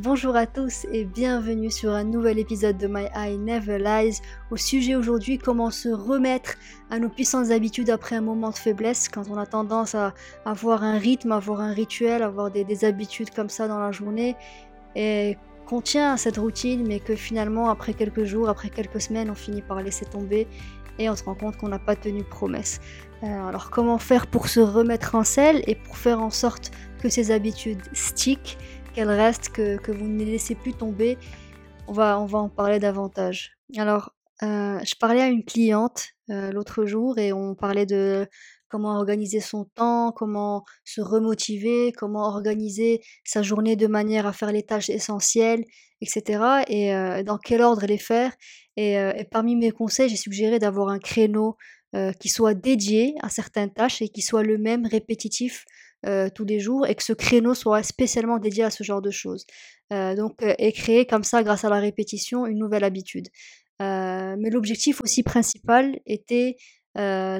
Bonjour à tous et bienvenue sur un nouvel épisode de My Eye Never Lies. Au sujet aujourd'hui, comment se remettre à nos puissantes habitudes après un moment de faiblesse, quand on a tendance à avoir un rythme, avoir un rituel, avoir des, habitudes comme ça dans la journée, et qu'on tient à cette routine, mais que finalement, après quelques jours, après quelques semaines, on finit par laisser tomber et on se rend compte qu'on n'a pas tenu promesse. Euh, alors comment faire pour se remettre en selle et pour faire en sorte que ces habitudes stickent qu'elle reste, que, vous ne les laissez plus tomber. On va, on va en parler davantage. Alors, euh, je parlais à une cliente euh, l'autre jour et on parlait de comment organiser son temps, comment se remotiver, comment organiser sa journée de manière à faire les tâches essentielles, etc. Et euh, dans quel ordre les faire. Et parmi mes conseils, j'ai suggéré d'avoir un créneau qui soit dédié à certaines tâches et qui soit le même répétitif euh, tous les jours et que ce créneau soit spécialement dédié à ce genre de choses. Euh, donc, euh, et créer comme ça, grâce à la répétition, une nouvelle habitude. mais l'objectif aussi principal était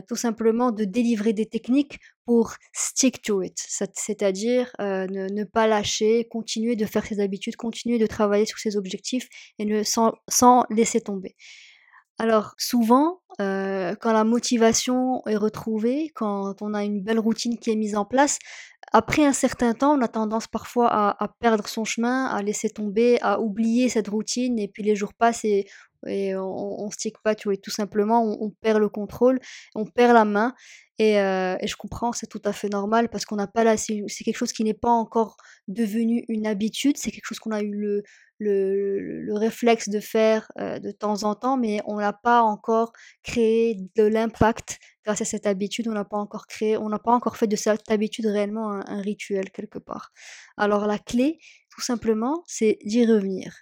tout simplement de délivrer des techniques pour stick to it, c'est-à-dire ne, ne, pas lâcher, continuer de faire ses habitudes, continuer de travailler sur ses objectifs et ne, sans, sans laisser tomber. Alors souvent, euh, quand la motivation est retrouvée, quand on a une belle routine qui est mise en place, après un certain temps, on a tendance parfois à, perdre son chemin, à laisser tomber, à oublier cette routine, et puis les jours passent et, on, ne stick pas, tu vois, tout simplement, on, perd le contrôle, on perd la main, et, euh, et je comprends, c'est tout à fait normal parce qu'on n'a pas là, c'est quelque chose qui n'est pas encore devenu une habitude, c'est quelque chose qu'on a eu le, le, réflexe de faire euh, de temps en temps, mais on n'a pas encore créé de l'impact grâce à cette habitude. On n'a pas encore créé, on n'a pas encore fait de cette habitude réellement un, rituel quelque part. Alors la clé, tout simplement, c'est d'y revenir.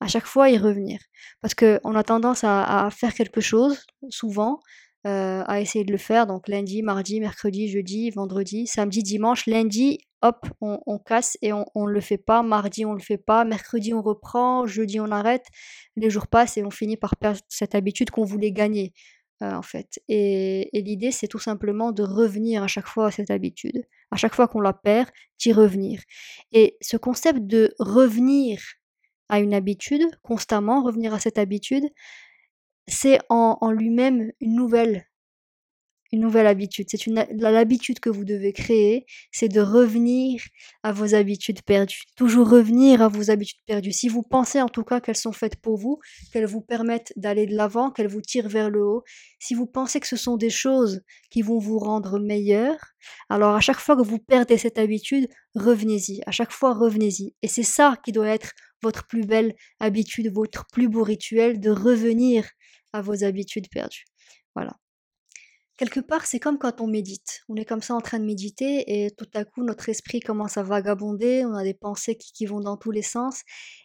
À chaque fois, y revenir. Parce qu'on a tendance à, faire quelque chose, souvent, euh, à essayer de le faire. Donc lundi, mardi, mercredi, jeudi, vendredi, samedi, dimanche. Lundi, hop, on, casse et on ne le fait pas. Mardi, on le fait pas. Mercredi, on reprend. Jeudi, on arrête. Les jours passent et on finit par perdre cette habitude qu'on voulait gagner, euh, en fait. Et, l'idée, c'est tout simplement de revenir à chaque fois à cette habitude. À chaque fois qu'on la perd, d'y revenir. Et ce concept de revenir à une habitude, constamment revenir à cette habitude, c'est en lui-même une nouvelle une nouvelle habitude. C'est l'habitude que vous devez créer, c'est de revenir à vos habitudes perdues. Toujours revenir à vos habitudes perdues. Si vous pensez en tout cas qu'elles sont faites pour vous, qu'elles vous permettent d'aller de l'avant, qu'elles vous tirent vers le haut, si vous pensez que ce sont des choses qui vont vous rendre meilleur, alors à chaque fois que vous perdez cette habitude, revenez-y. À chaque fois, revenez-y. Et c'est ça qui doit être votre plus belle habitude, votre plus beau rituel de revenir à vos habitudes perdues. Voilà quelque part, c'est comme quand on médite. On est comme ça en train de méditer et tout à coup, notre esprit commence à vagabonder, on a des pensées qui, vont dans tous les sens.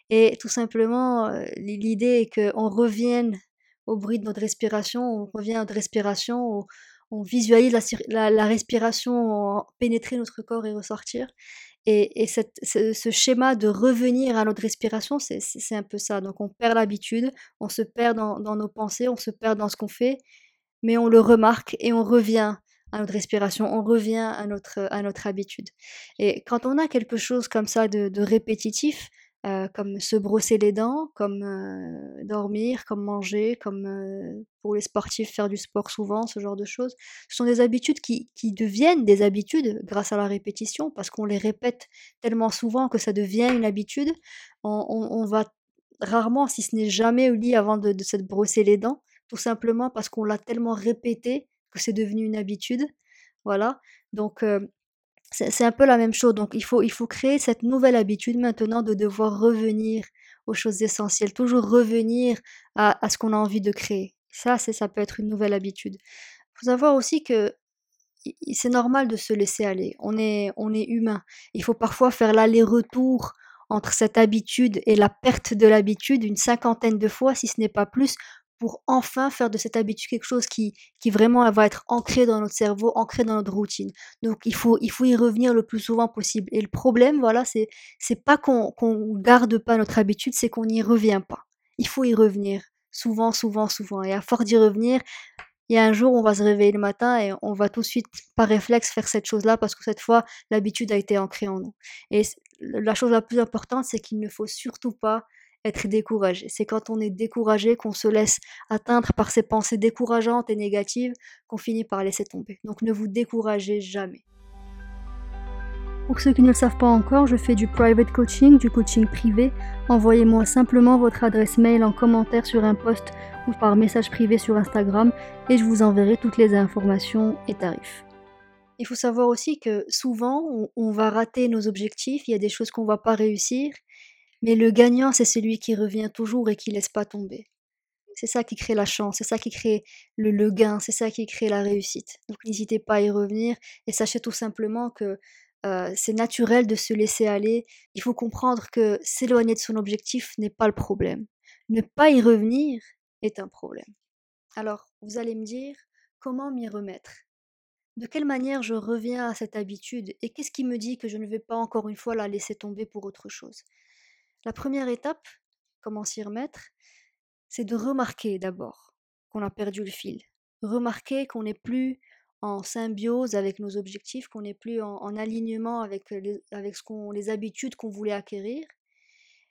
Et tout simplement, euh, l'idée est qu'on revienne au bruit de notre respiration, on revient à notre respiration, on, visualise la, respiration pénétrer notre corps et ressortir. Et, ce, schéma de revenir à notre respiration, c'est un peu ça. Donc on perd l'habitude, on se perd dans, dans nos pensées, on se perd dans ce qu'on fait mais on le remarque et on revient à notre respiration, on revient à notre, à notre habitude. Et quand on a quelque chose comme ça de, répétitif, euh, comme se brosser les dents, comme euh, dormir, comme manger, comme euh, pour les sportifs faire du sport souvent, ce genre de choses, ce sont des habitudes qui, deviennent des habitudes grâce à la répétition, parce qu'on les répète tellement souvent que ça devient une habitude. On, va rarement, si ce n'est jamais au lit avant de se brosser les dents, tout simplement parce qu'on l'a tellement répété que c'est devenu une habitude. Voilà. Donc, c'est un peu la même chose. Donc, il faut, il faut créer cette nouvelle habitude maintenant de devoir revenir aux choses essentielles, toujours revenir à, ce qu'on a envie de créer. Ça, ça peut être une nouvelle habitude. Il faut savoir aussi que c'est normal de se laisser aller. On est, on est humain. Il faut parfois faire l'aller-retour entre cette habitude et la perte de l'habitude une cinquantaine de fois, si ce n'est pas plus, pour enfin faire de cette habitude quelque chose qui, qui vraiment va être ancré dans notre cerveau, ancré dans notre routine. Donc il faut, il faut y revenir le plus souvent possible. Et le problème, voilà, c'est, c'est pas qu'on qu'on garde pas notre habitude, c'est qu'on n'y revient pas. Il faut y revenir souvent, souvent, souvent. Et à force d'y revenir, il y a un jour, on va se réveiller le matin et on va tout de suite, par réflexe, faire cette chose-là parce que cette fois, l'habitude a été ancrée en nous. Et la chose la plus importante, c'est qu'il ne faut surtout pas être découragé. C'est quand on est découragé qu'on se laisse atteindre par ces pensées décourageantes et négatives qu'on finit par laisser tomber. Donc ne vous découragez jamais. Pour ceux qui ne le savent pas encore, je fais du private coaching, du coaching privé. Envoyez-moi simplement votre adresse mail en commentaire sur un post ou par message privé sur Instagram et je vous enverrai toutes les informations et tarifs. Il faut savoir aussi que souvent, on, va rater nos objectifs, il y a des choses qu'on ne va pas réussir, mais le gagnant, c'est celui qui revient toujours et qui laisse pas tomber. C'est ça qui crée la chance, c'est ça qui crée le, gain, c'est ça qui crée la réussite. Donc n'hésitez pas à y revenir et sachez tout simplement que c'est naturel de se laisser aller. Il faut comprendre que s'éloigner de son objectif n'est pas le problème. Ne pas y revenir est un problème. Alors, vous allez me dire, comment m'y remettre? De quelle manière je reviens à cette habitude Et qu'est-ce qui me dit que je ne vais pas encore une fois la laisser tomber pour autre chose? La première étape, comment s'y remettre, c'est de remarquer d'abord qu'on a perdu le fil. Remarquer qu'on n'est plus en symbiose avec nos objectifs, qu'on n'est plus en, alignement avec, les, habitudes qu'on voulait acquérir.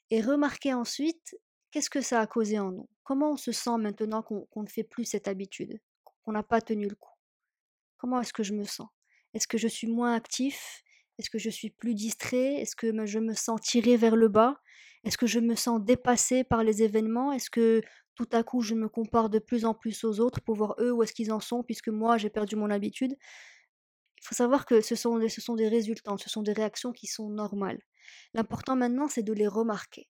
Et remarquer ensuite qu'est-ce que ça a causé en nous? Comment on se sent maintenant qu'on, ne fait plus cette habitude, qu'on n'a pas tenu le coup? Comment est-ce que je me sens? Est-ce que je suis moins actif? Est-ce que je suis plus distrait? Est-ce que je me sens tiré vers le bas? Est-ce que je me sens dépassé par les événements? Est-ce que tout à coup, je me compare de plus en plus aux autres pour voir eux où est-ce qu'ils en sont, puisque moi, j'ai perdu mon habitude? Il faut savoir que ce sont, des, ce sont des résultats, ce sont des réactions qui sont normales. L'important maintenant, c'est de les remarquer.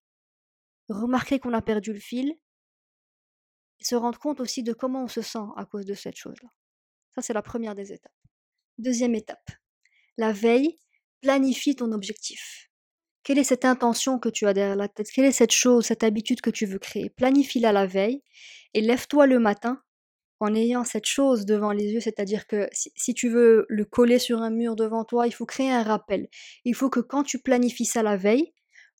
Remarquer qu'on a perdu le fil, et se rendre compte aussi de comment on se sent à cause de cette chose-là. Ça, c'est la première des étapes. Deuxième étape. La veille, planifie ton objectif. Quelle est cette intention que tu as derrière la tête? Quelle est cette chose, cette habitude que tu veux créer? Planifie-la la veille et lève-toi le matin en ayant cette chose devant les yeux, c'est-à-dire que si, tu veux le coller sur un mur devant toi, il faut créer un rappel. Il faut que quand tu planifies ça la veille,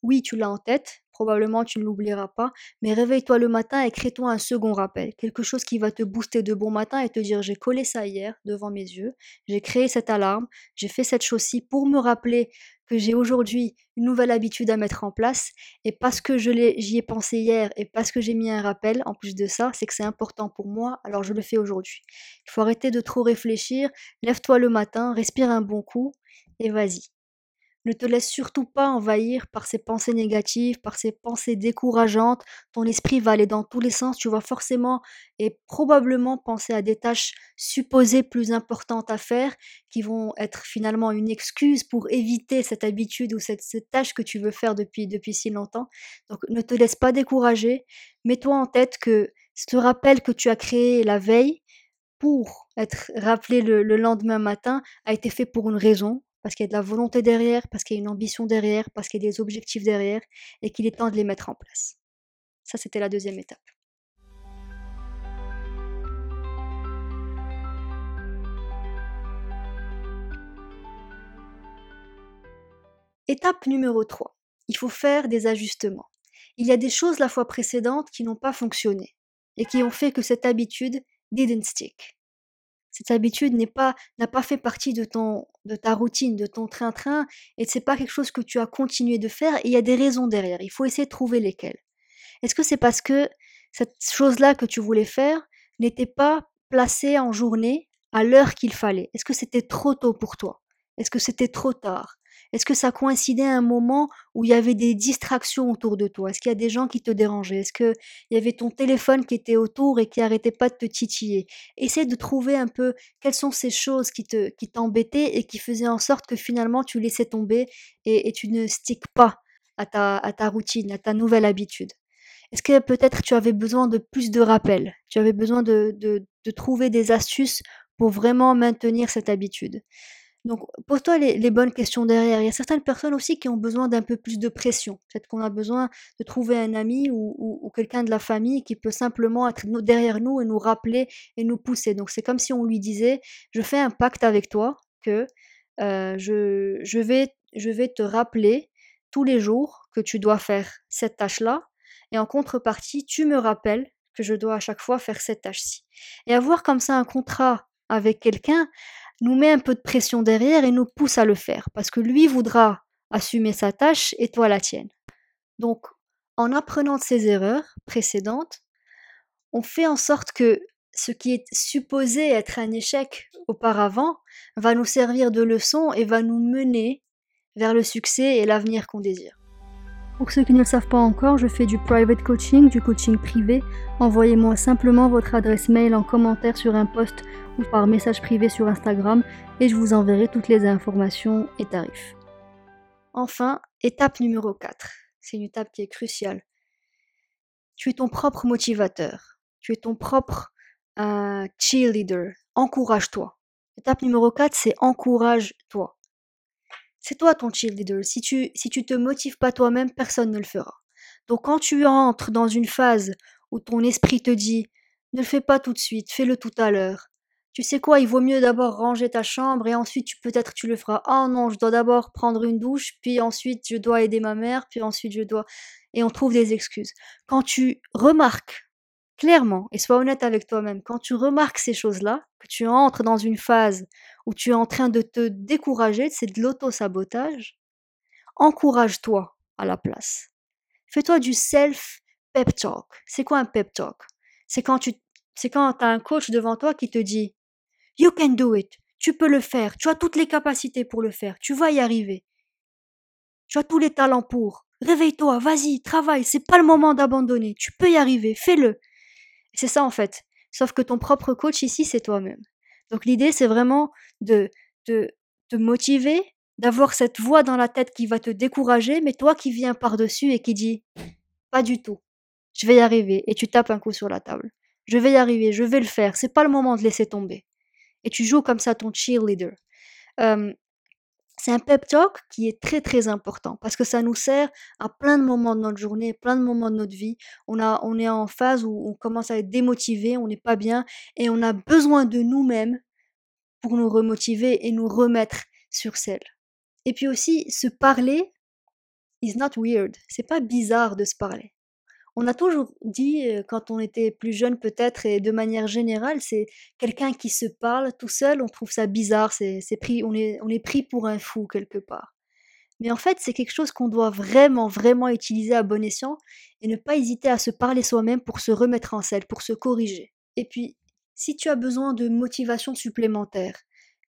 oui, tu l'as en tête, probablement tu ne l'oublieras pas, mais réveille-toi le matin et crée-toi un second rappel, quelque chose qui va te booster de bon matin et te dire j'ai collé ça hier devant mes yeux, j'ai créé cette alarme, j'ai fait cette chose-ci pour me rappeler que j'ai aujourd'hui une nouvelle habitude à mettre en place et parce que j'y ai pensé hier et parce que j'ai mis un rappel en plus de ça, c'est que c'est important pour moi, alors je le fais aujourd'hui. Il faut arrêter de trop réfléchir, lève-toi le matin, respire un bon coup et vas-y. Ne te laisse surtout pas envahir par ces pensées négatives, par ces pensées décourageantes. Ton esprit va aller dans tous les sens. Tu vas forcément et probablement penser à des tâches supposées plus importantes à faire qui vont être finalement une excuse pour éviter cette habitude ou cette, tâche que tu veux faire depuis, depuis si longtemps. Donc ne te laisse pas décourager. Mets-toi en tête que ce rappel que tu as créé la veille pour être rappelé le lendemain matin a été fait pour une raison, parce qu'il y a de la volonté derrière, parce qu'il y a une ambition derrière, parce qu'il y a des objectifs derrière, et qu'il est temps de les mettre en place. Ça, c'était la deuxième étape. Étape numéro 3. Il faut faire des ajustements. Il y a des choses la fois précédente qui n'ont pas fonctionné et qui ont fait que cette habitude didn't stick cette habitude n'est pas n'a pas fait partie de ton de ta routine, de ton train-train et c'est pas quelque chose que tu as continué de faire il y a des raisons derrière. Il faut essayer de trouver lesquelles. Est-ce que c'est parce que cette chose-là que tu voulais faire n'était pas placée en journée à l'heure qu'il fallait? Est-ce que c'était trop tôt pour toi? Est-ce que c'était trop tard? Est-ce que ça coïncidait à un moment où il y avait des distractions autour de toi? Est-ce qu'il y a des gens qui te dérangeaient? Est-ce qu'il y avait ton téléphone qui était autour et qui arrêtait pas de te titiller? Essaie de trouver un peu quelles sont ces choses qui te qui t'embêtaient et qui faisaient en sorte que finalement tu laissais tomber et, tu ne sticks pas à ta, à ta routine, à ta nouvelle habitude. Est-ce que peut-être tu avais besoin de plus de rappels? Tu avais besoin de, de, de trouver des astuces pour vraiment maintenir cette habitude? Donc, pose-toi les, bonnes questions derrière. Il y a certaines personnes aussi qui ont besoin d'un peu plus de pression. Peut-être qu'on a besoin de trouver un ami ou, quelqu'un de la famille qui peut simplement être derrière nous et nous rappeler et nous pousser. Donc, c'est comme si on lui disait, je fais un pacte avec toi que euh, je, je, vais, je vais te rappeler tous les jours que tu dois faire cette tâche-là. Et en contrepartie, tu me rappelles que je dois à chaque fois faire cette tâche-ci. Et avoir comme ça un contrat avec quelqu'un, nous met un peu de pression derrière et nous pousse à le faire. Parce que lui voudra assumer sa tâche et toi la tienne. Donc, en apprenant de ses erreurs précédentes, on fait en sorte que ce qui est supposé être un échec auparavant va nous servir de leçon et va nous mener vers le succès et l'avenir qu'on désire. Pour ceux qui ne le savent pas encore, je fais du private coaching, du coaching privé. Envoyez-moi simplement votre adresse mail en commentaire sur un post ou par message privé sur Instagram et je vous enverrai toutes les informations et tarifs. Enfin, étape numéro 4. C'est une étape qui est cruciale. Tu es ton propre motivateur. Tu es ton propre euh, cheerleader. Encourage-toi. Étape numéro 4, c'est encourage-toi. C'est toi ton cheerleader. Si tu, si tu te motives pas toi-même, personne ne le fera. Donc quand tu entres dans une phase où ton esprit te dit ne le fais pas tout de suite, fais-le tout à l'heure. Tu sais quoi, il vaut mieux d'abord ranger ta chambre et ensuite peut-être tu le feras. Oh non, je dois d'abord prendre une douche, puis ensuite je dois aider ma mère, puis ensuite je dois et on trouve des excuses. Quand tu remarques clairement et sois honnête avec toi-même, quand tu remarques ces choses-là, que tu entres dans une phase où tu es en train de te décourager, c'est de l'auto-sabotage, encourage-toi à la place. Fais-toi du self-pep talk. C'est quoi un pep talk? C'est quand tu as un coach devant toi qui te dit You can do it. Tu peux le faire. Tu as toutes les capacités pour le faire. Tu vas y arriver. Tu as tous les talents pour. Réveille-toi, vas-y, travaille. C'est pas le moment d'abandonner. Tu peux y arriver. Fais-le. C'est ça en fait. Sauf que ton propre coach ici, c'est toi-même. Donc l'idée, c'est vraiment de te motiver, d'avoir cette voix dans la tête qui va te décourager, mais toi qui viens par-dessus et qui dit pas du tout, je vais y arriver, et tu tapes un coup sur la table. Je vais y arriver, je vais le faire, c'est pas le moment de laisser tomber. Et tu joues comme ça ton cheerleader. C'est un pep talk qui est très très important parce que ça nous sert à plein de moments de notre journée, plein de moments de notre vie. On, a, on est en phase où on commence à être démotivé, on n'est pas bien et on a besoin de nous-mêmes pour nous remotiver et nous remettre sur selle. Et puis aussi, se parler is not weird. C'est pas bizarre de se parler on a toujours dit, quand on était plus jeune peut-être, et de manière générale, c'est quelqu'un qui se parle tout seul, on trouve ça bizarre, c'est, pris, on, est, on est pris pour un fou quelque part. Mais en fait, c'est quelque chose qu'on doit vraiment, vraiment utiliser à bon escient et ne pas hésiter à se parler soi-même pour se remettre en selle, pour se corriger. Et puis, si tu as besoin de motivation supplémentaire,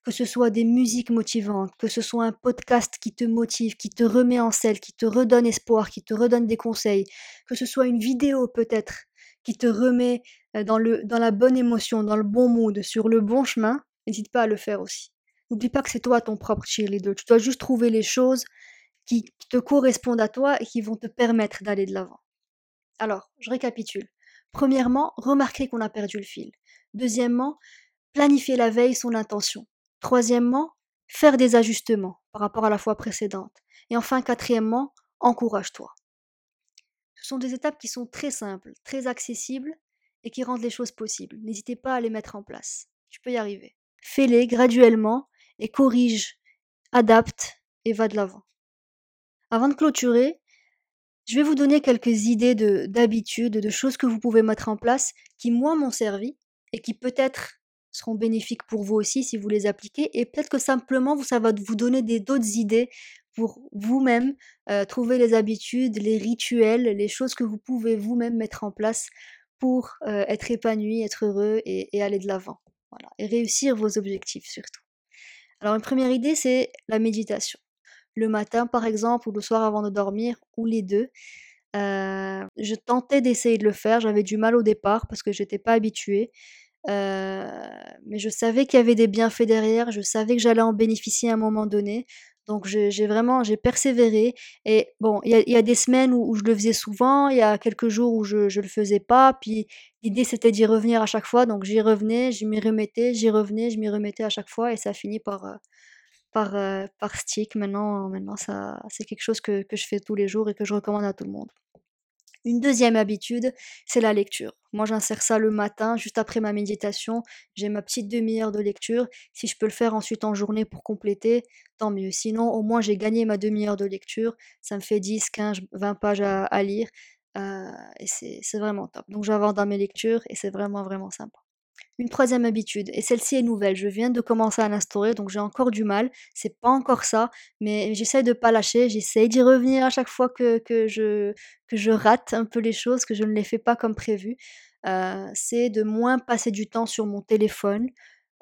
que ce soit des musiques motivantes, que ce soit un podcast qui te motive, qui te remet en selle, qui te redonne espoir, qui te redonne des conseils, que ce soit une vidéo peut-être qui te remet dans, le, dans la bonne émotion, dans le bon mood, sur le bon chemin, n'hésite pas à le faire aussi. N'oublie pas que c'est toi ton propre cheerleader. Tu dois juste trouver les choses qui te correspondent à toi et qui vont te permettre d'aller de l'avant. Alors, je récapitule. Premièrement, remarquer qu'on a perdu le fil. Deuxièmement, planifier la veille son intention. Troisièmement, faire des ajustements par rapport à la fois précédente. Et enfin, quatrièmement, encourage-toi. Ce sont des étapes qui sont très simples, très accessibles et qui rendent les choses possibles. N'hésitez pas à les mettre en place. Tu peux y arriver. Fais-les graduellement et corrige, adapte et va de l'avant. Avant de clôturer, je vais vous donner quelques idées d'habitudes, de, de choses que vous pouvez mettre en place qui, moi, m'ont servi et qui peut-être seront bénéfiques pour vous aussi si vous les appliquez. Et peut-être que simplement, ça va vous donner d'autres idées pour vous-même euh, trouver les habitudes, les rituels, les choses que vous pouvez vous-même mettre en place pour euh, être épanoui, être heureux et, aller de l'avant. Voilà. Et réussir vos objectifs surtout. Alors une première idée, c'est la méditation. Le matin, par exemple, ou le soir avant de dormir, ou les deux. Euh, je tentais d'essayer de le faire, j'avais du mal au départ parce que j'étais pas habituée mais je savais qu'il y avait des bienfaits derrière, je savais que j'allais en bénéficier à un moment donné. Donc j'ai vraiment j'ai persévéré et bon, il y a des semaines où je le faisais souvent, il y a quelques jours où je ne le faisais pas, puis l'idée c'était d'y revenir à chaque fois, donc j'y revenais, je m'y remettais, j'y revenais, je m'y remettais à chaque fois et ça finit par, par, par stick. Maintenant maintenant ça c'est quelque chose que que je fais tous les jours et que je recommande à tout le monde. Une deuxième habitude, c'est la lecture. Moi, j'insère ça le matin, juste après ma méditation. J'ai ma petite demi-heure de lecture. Si je peux le faire ensuite en journée pour compléter, tant mieux. Sinon, au moins, j'ai gagné ma demi-heure de lecture. Ça me fait 10, 15, 20 pages à, lire. Euh, et c'est vraiment top. Donc, j'avance dans mes lectures et c'est vraiment, vraiment sympa. Une troisième habitude, et celle-ci est nouvelle, je viens de commencer à l'instaurer, donc j'ai encore du mal. C'est pas encore ça, mais j'essaie de pas lâcher, j'essaie d'y revenir à chaque fois que, je rate un peu les choses, que je ne les fais pas comme prévu. Euh, c'est de moins passer du temps sur mon téléphone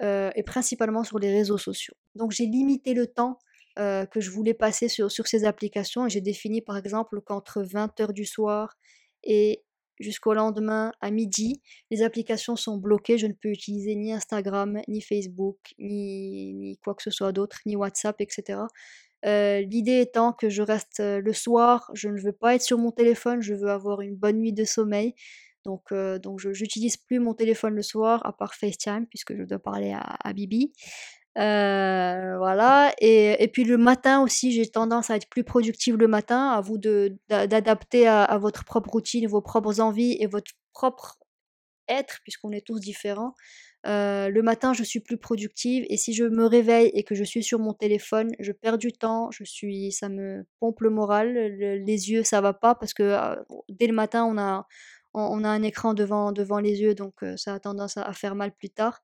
euh, et principalement sur les réseaux sociaux. Donc j'ai limité le temps euh, que je voulais passer sur, sur ces applications et j'ai défini par exemple qu'entre 20h du soir et jusqu'au lendemain à midi, les applications sont bloquées. Je ne peux utiliser ni Instagram, ni Facebook, ni, quoi que ce soit d'autre, ni WhatsApp, etc. Euh, l'idée étant que je reste euh, le soir, je ne veux pas être sur mon téléphone, je veux avoir une bonne nuit de sommeil. Donc, euh, je n'utilise plus mon téléphone le soir, à part FaceTime, puisque je dois parler à Bibi. Euh, voilà. Et, et, puis le matin aussi, j'ai tendance à être plus productive le matin. À vous d'adapter à, votre propre routine, vos propres envies et votre propre être, puisqu'on est tous différents. Euh, le matin, je suis plus productive et si je me réveille et que je suis sur mon téléphone, je perds du temps. Je suis, ça me pompe le moral. les yeux, ça va pas parce que euh, dès le matin, on a, on, a un écran devant, devant les yeux, donc euh, ça a tendance à, faire mal plus tard.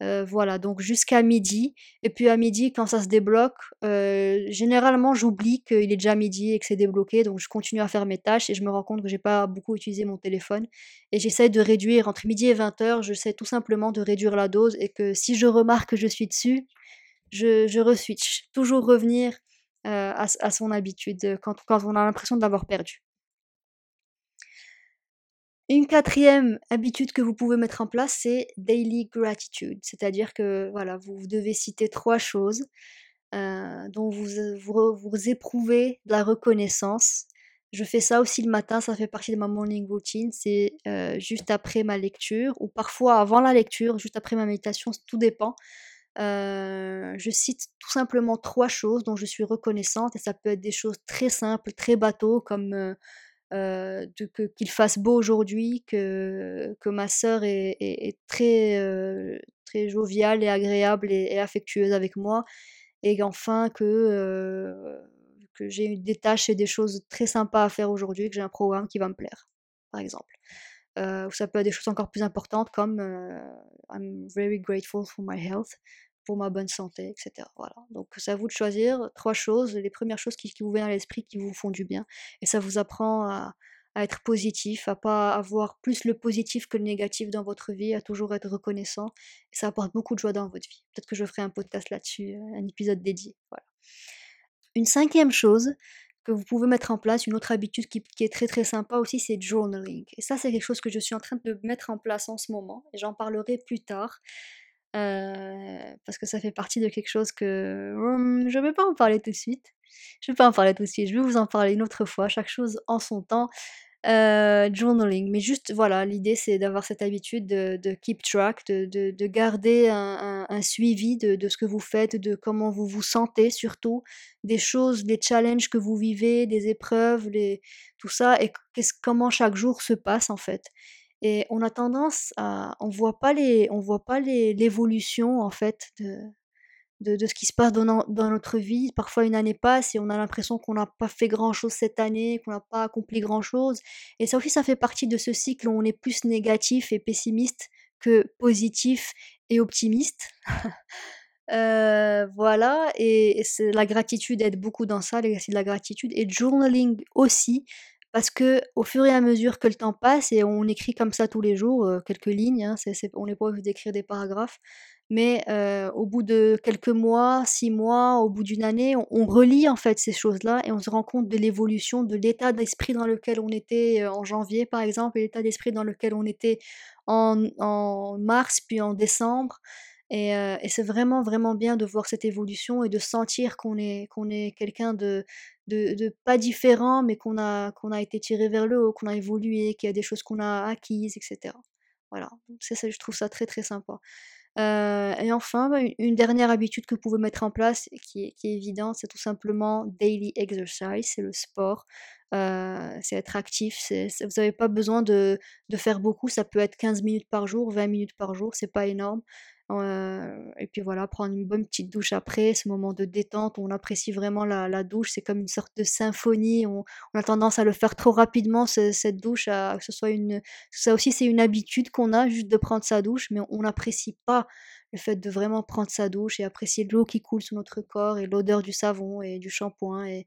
Voilà, donc jusqu'à midi. Et puis à midi, quand ça se débloque, généralement j'oublie qu'il est déjà midi et que c'est débloqué, donc je continue à faire mes tâches et je me rends compte que j'ai pas beaucoup utilisé mon téléphone. Et j'essaie de réduire entre midi et 20h, j'essaie tout simplement de réduire la dose et que si je remarque que je suis dessus, je, re-switch. Toujours revenir à, son habitude quand, quand on a l'impression de l'avoir perdu. Une quatrième habitude que vous pouvez mettre en place, c'est daily gratitude. C'est-à-dire que voilà, vous devez citer trois choses euh, dont vous, vous, vous, éprouvez de la reconnaissance. Je fais ça aussi le matin, ça fait partie de ma morning routine. C'est euh, juste après ma lecture ou parfois avant la lecture, juste après ma méditation, tout dépend. Euh, je cite tout simplement trois choses dont je suis reconnaissante et ça peut être des choses très simples, très bateaux comme euh, qu'il fasse beau aujourd'hui, que, que ma sœur est, très, euh, très joviale et agréable et, affectueuse avec moi, et enfin que, euh, que j'ai des tâches et des choses très sympas à faire aujourd'hui, que j'ai un programme qui va me plaire, par exemple. Euh, ou ça peut être des choses encore plus importantes comme I'm very grateful for my health pour ma bonne santé, etc. Voilà. Donc c'est à vous de choisir trois choses, les premières choses qui, vous viennent à l'esprit, qui vous font du bien. Et ça vous apprend à, à, être positif, à pas avoir plus le positif que le négatif dans votre vie, à toujours être reconnaissant. Et ça apporte beaucoup de joie dans votre vie. Peut-être que je ferai un podcast là-dessus, euh, un épisode dédié. Voilà. Une cinquième chose que vous pouvez mettre en place, une autre habitude qui, qui est très très sympa aussi, c'est journaling. Et ça, c'est quelque chose que je suis en train de mettre en place en ce moment, et j'en parlerai plus tard. Euh, parce que ça fait partie de quelque chose que hum, je ne vais pas en parler tout de suite. Je ne vais pas en parler tout de suite, je vais vous en parler une autre fois, chaque chose en son temps. Euh, journaling, mais juste voilà, l'idée c'est d'avoir cette habitude de, keep track, de, de, de garder un, suivi de, ce que vous faites, de comment vous vous sentez surtout, des choses, des challenges que vous vivez, des épreuves, tout ça, et comment chaque jour se passe en fait. Et on a tendance à, on voit pas les, on voit pas l'évolution en fait de, de, ce qui se passe dans, dans, notre vie. Parfois une année passe et on a l'impression qu'on n'a pas fait grand chose cette année, qu'on n'a pas accompli grand chose. Et ça aussi, ça fait partie de ce cycle où on est plus négatif et pessimiste que positif et optimiste. euh, voilà, et, et la gratitude aide beaucoup dans ça, l'exercice de la gratitude, et journaling aussi, parce que au fur et à mesure que le temps passe, et on écrit comme ça tous les jours, euh, quelques lignes, hein, on n'est pas obligé d'écrire des paragraphes, mais euh, au bout de quelques mois, six mois, au bout d'une année, on, relit en fait ces choses-là et on se rend compte de l'évolution, de l'état d'esprit dans lequel on était euh, en janvier par exemple, et l'état d'esprit dans lequel on était en mars, puis en décembre. Et, euh, et, c'est vraiment, vraiment bien de voir cette évolution et de sentir qu'on est, qu'on est quelqu'un de, de, pas différent, mais qu'on a, qu'on a été tiré vers le haut, qu'on a évolué, qu'il y a des choses qu'on a acquises, etc. Voilà, c'est ça, je trouve ça très, très sympa. Euh, et enfin, bah, une, dernière habitude que vous pouvez mettre en place, qui est, évidente, c'est tout simplement daily exercise, c'est le sport. Euh, c'est être actif, vous n'avez pas besoin de, de, faire beaucoup, ça peut être 15 minutes par jour, 20 minutes par jour, c'est pas énorme. Et puis voilà, prendre une bonne petite douche après, ce moment de détente on apprécie vraiment la, douche. C'est comme une sorte de symphonie. On, a tendance à le faire trop rapidement, cette douche, à, que ce soit une. Ça aussi, c'est une habitude qu'on a juste de prendre sa douche, mais on n'apprécie pas le fait de vraiment prendre sa douche et apprécier l'eau qui coule sur notre corps et l'odeur du savon et du shampoing. Et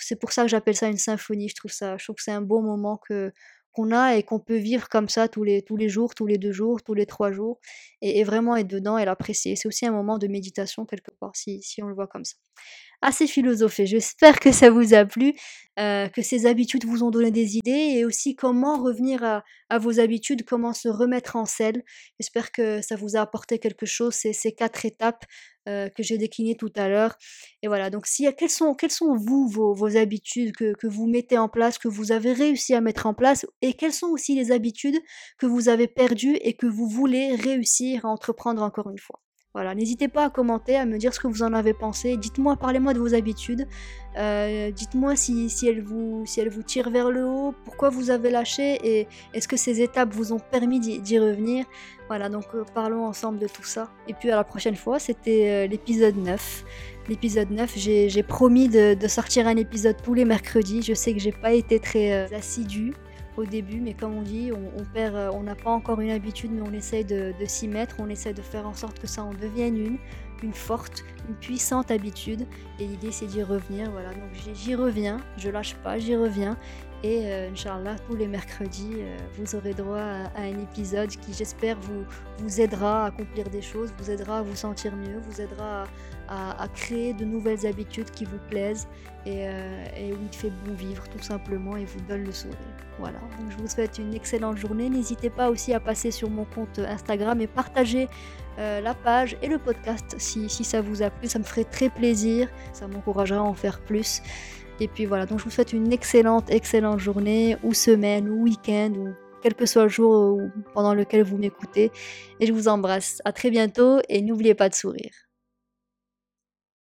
c'est pour ça que j'appelle ça une symphonie. Je trouve ça, je trouve que c'est un beau moment que qu'on a et qu'on peut vivre comme ça tous les, tous les jours, tous les deux jours, tous les trois jours, et, vraiment être dedans et l'apprécier. C'est aussi un moment de méditation quelque part, si, si on le voit comme ça assez philosophé. J'espère que ça vous a plu, euh, que ces habitudes vous ont donné des idées et aussi comment revenir à, vos habitudes, comment se remettre en selle. J'espère que ça vous a apporté quelque chose, ces, ces quatre étapes euh, que j'ai déclinées tout à l'heure. Et voilà, donc si, quelles, sont, quelles sont vous, vos, vos habitudes que, que vous mettez en place, que vous avez réussi à mettre en place et quelles sont aussi les habitudes que vous avez perdues et que vous voulez réussir à entreprendre encore une fois? Voilà, n'hésitez pas à commenter, à me dire ce que vous en avez pensé. Dites-moi, parlez-moi de vos habitudes. Euh, dites-moi si, si, elles vous, si vous tirent vers le haut, pourquoi vous avez lâché et est-ce que ces étapes vous ont permis d'y revenir. Voilà, donc euh, parlons ensemble de tout ça. Et puis à la prochaine fois, c'était euh, l'épisode 9. L'épisode 9, j'ai promis de, de, sortir un épisode tous les mercredis. Je sais que j'ai pas été très assidue au début, mais comme on dit, on, perd, euh, on n'a pas encore une habitude, mais on essaye de, s'y mettre, on essaie de faire en sorte que ça en devienne une, une forte, une puissante habitude. Et l'idée, c'est d'y revenir. Voilà, donc j'y reviens, je lâche pas, j'y reviens. Et euh, Inch'Allah, tous les mercredis, euh, vous aurez droit à, un épisode qui, j'espère, vous, vous aidera à accomplir des choses, vous aidera à vous sentir mieux, vous aidera à, créer de nouvelles habitudes qui vous plaisent et, euh, et, où il fait bon vivre, tout simplement, et vous donne le sourire. Voilà, donc je vous souhaite une excellente journée. N'hésitez pas aussi à passer sur mon compte Instagram et partager la page et le podcast si, si ça vous a plu. Ça me ferait très plaisir, ça m'encouragera à en faire plus. Et puis voilà, donc je vous souhaite une excellente, excellente journée, ou semaine, ou week-end, ou quel que soit le jour pendant lequel vous m'écoutez. Et je vous embrasse. À très bientôt et n'oubliez pas de sourire.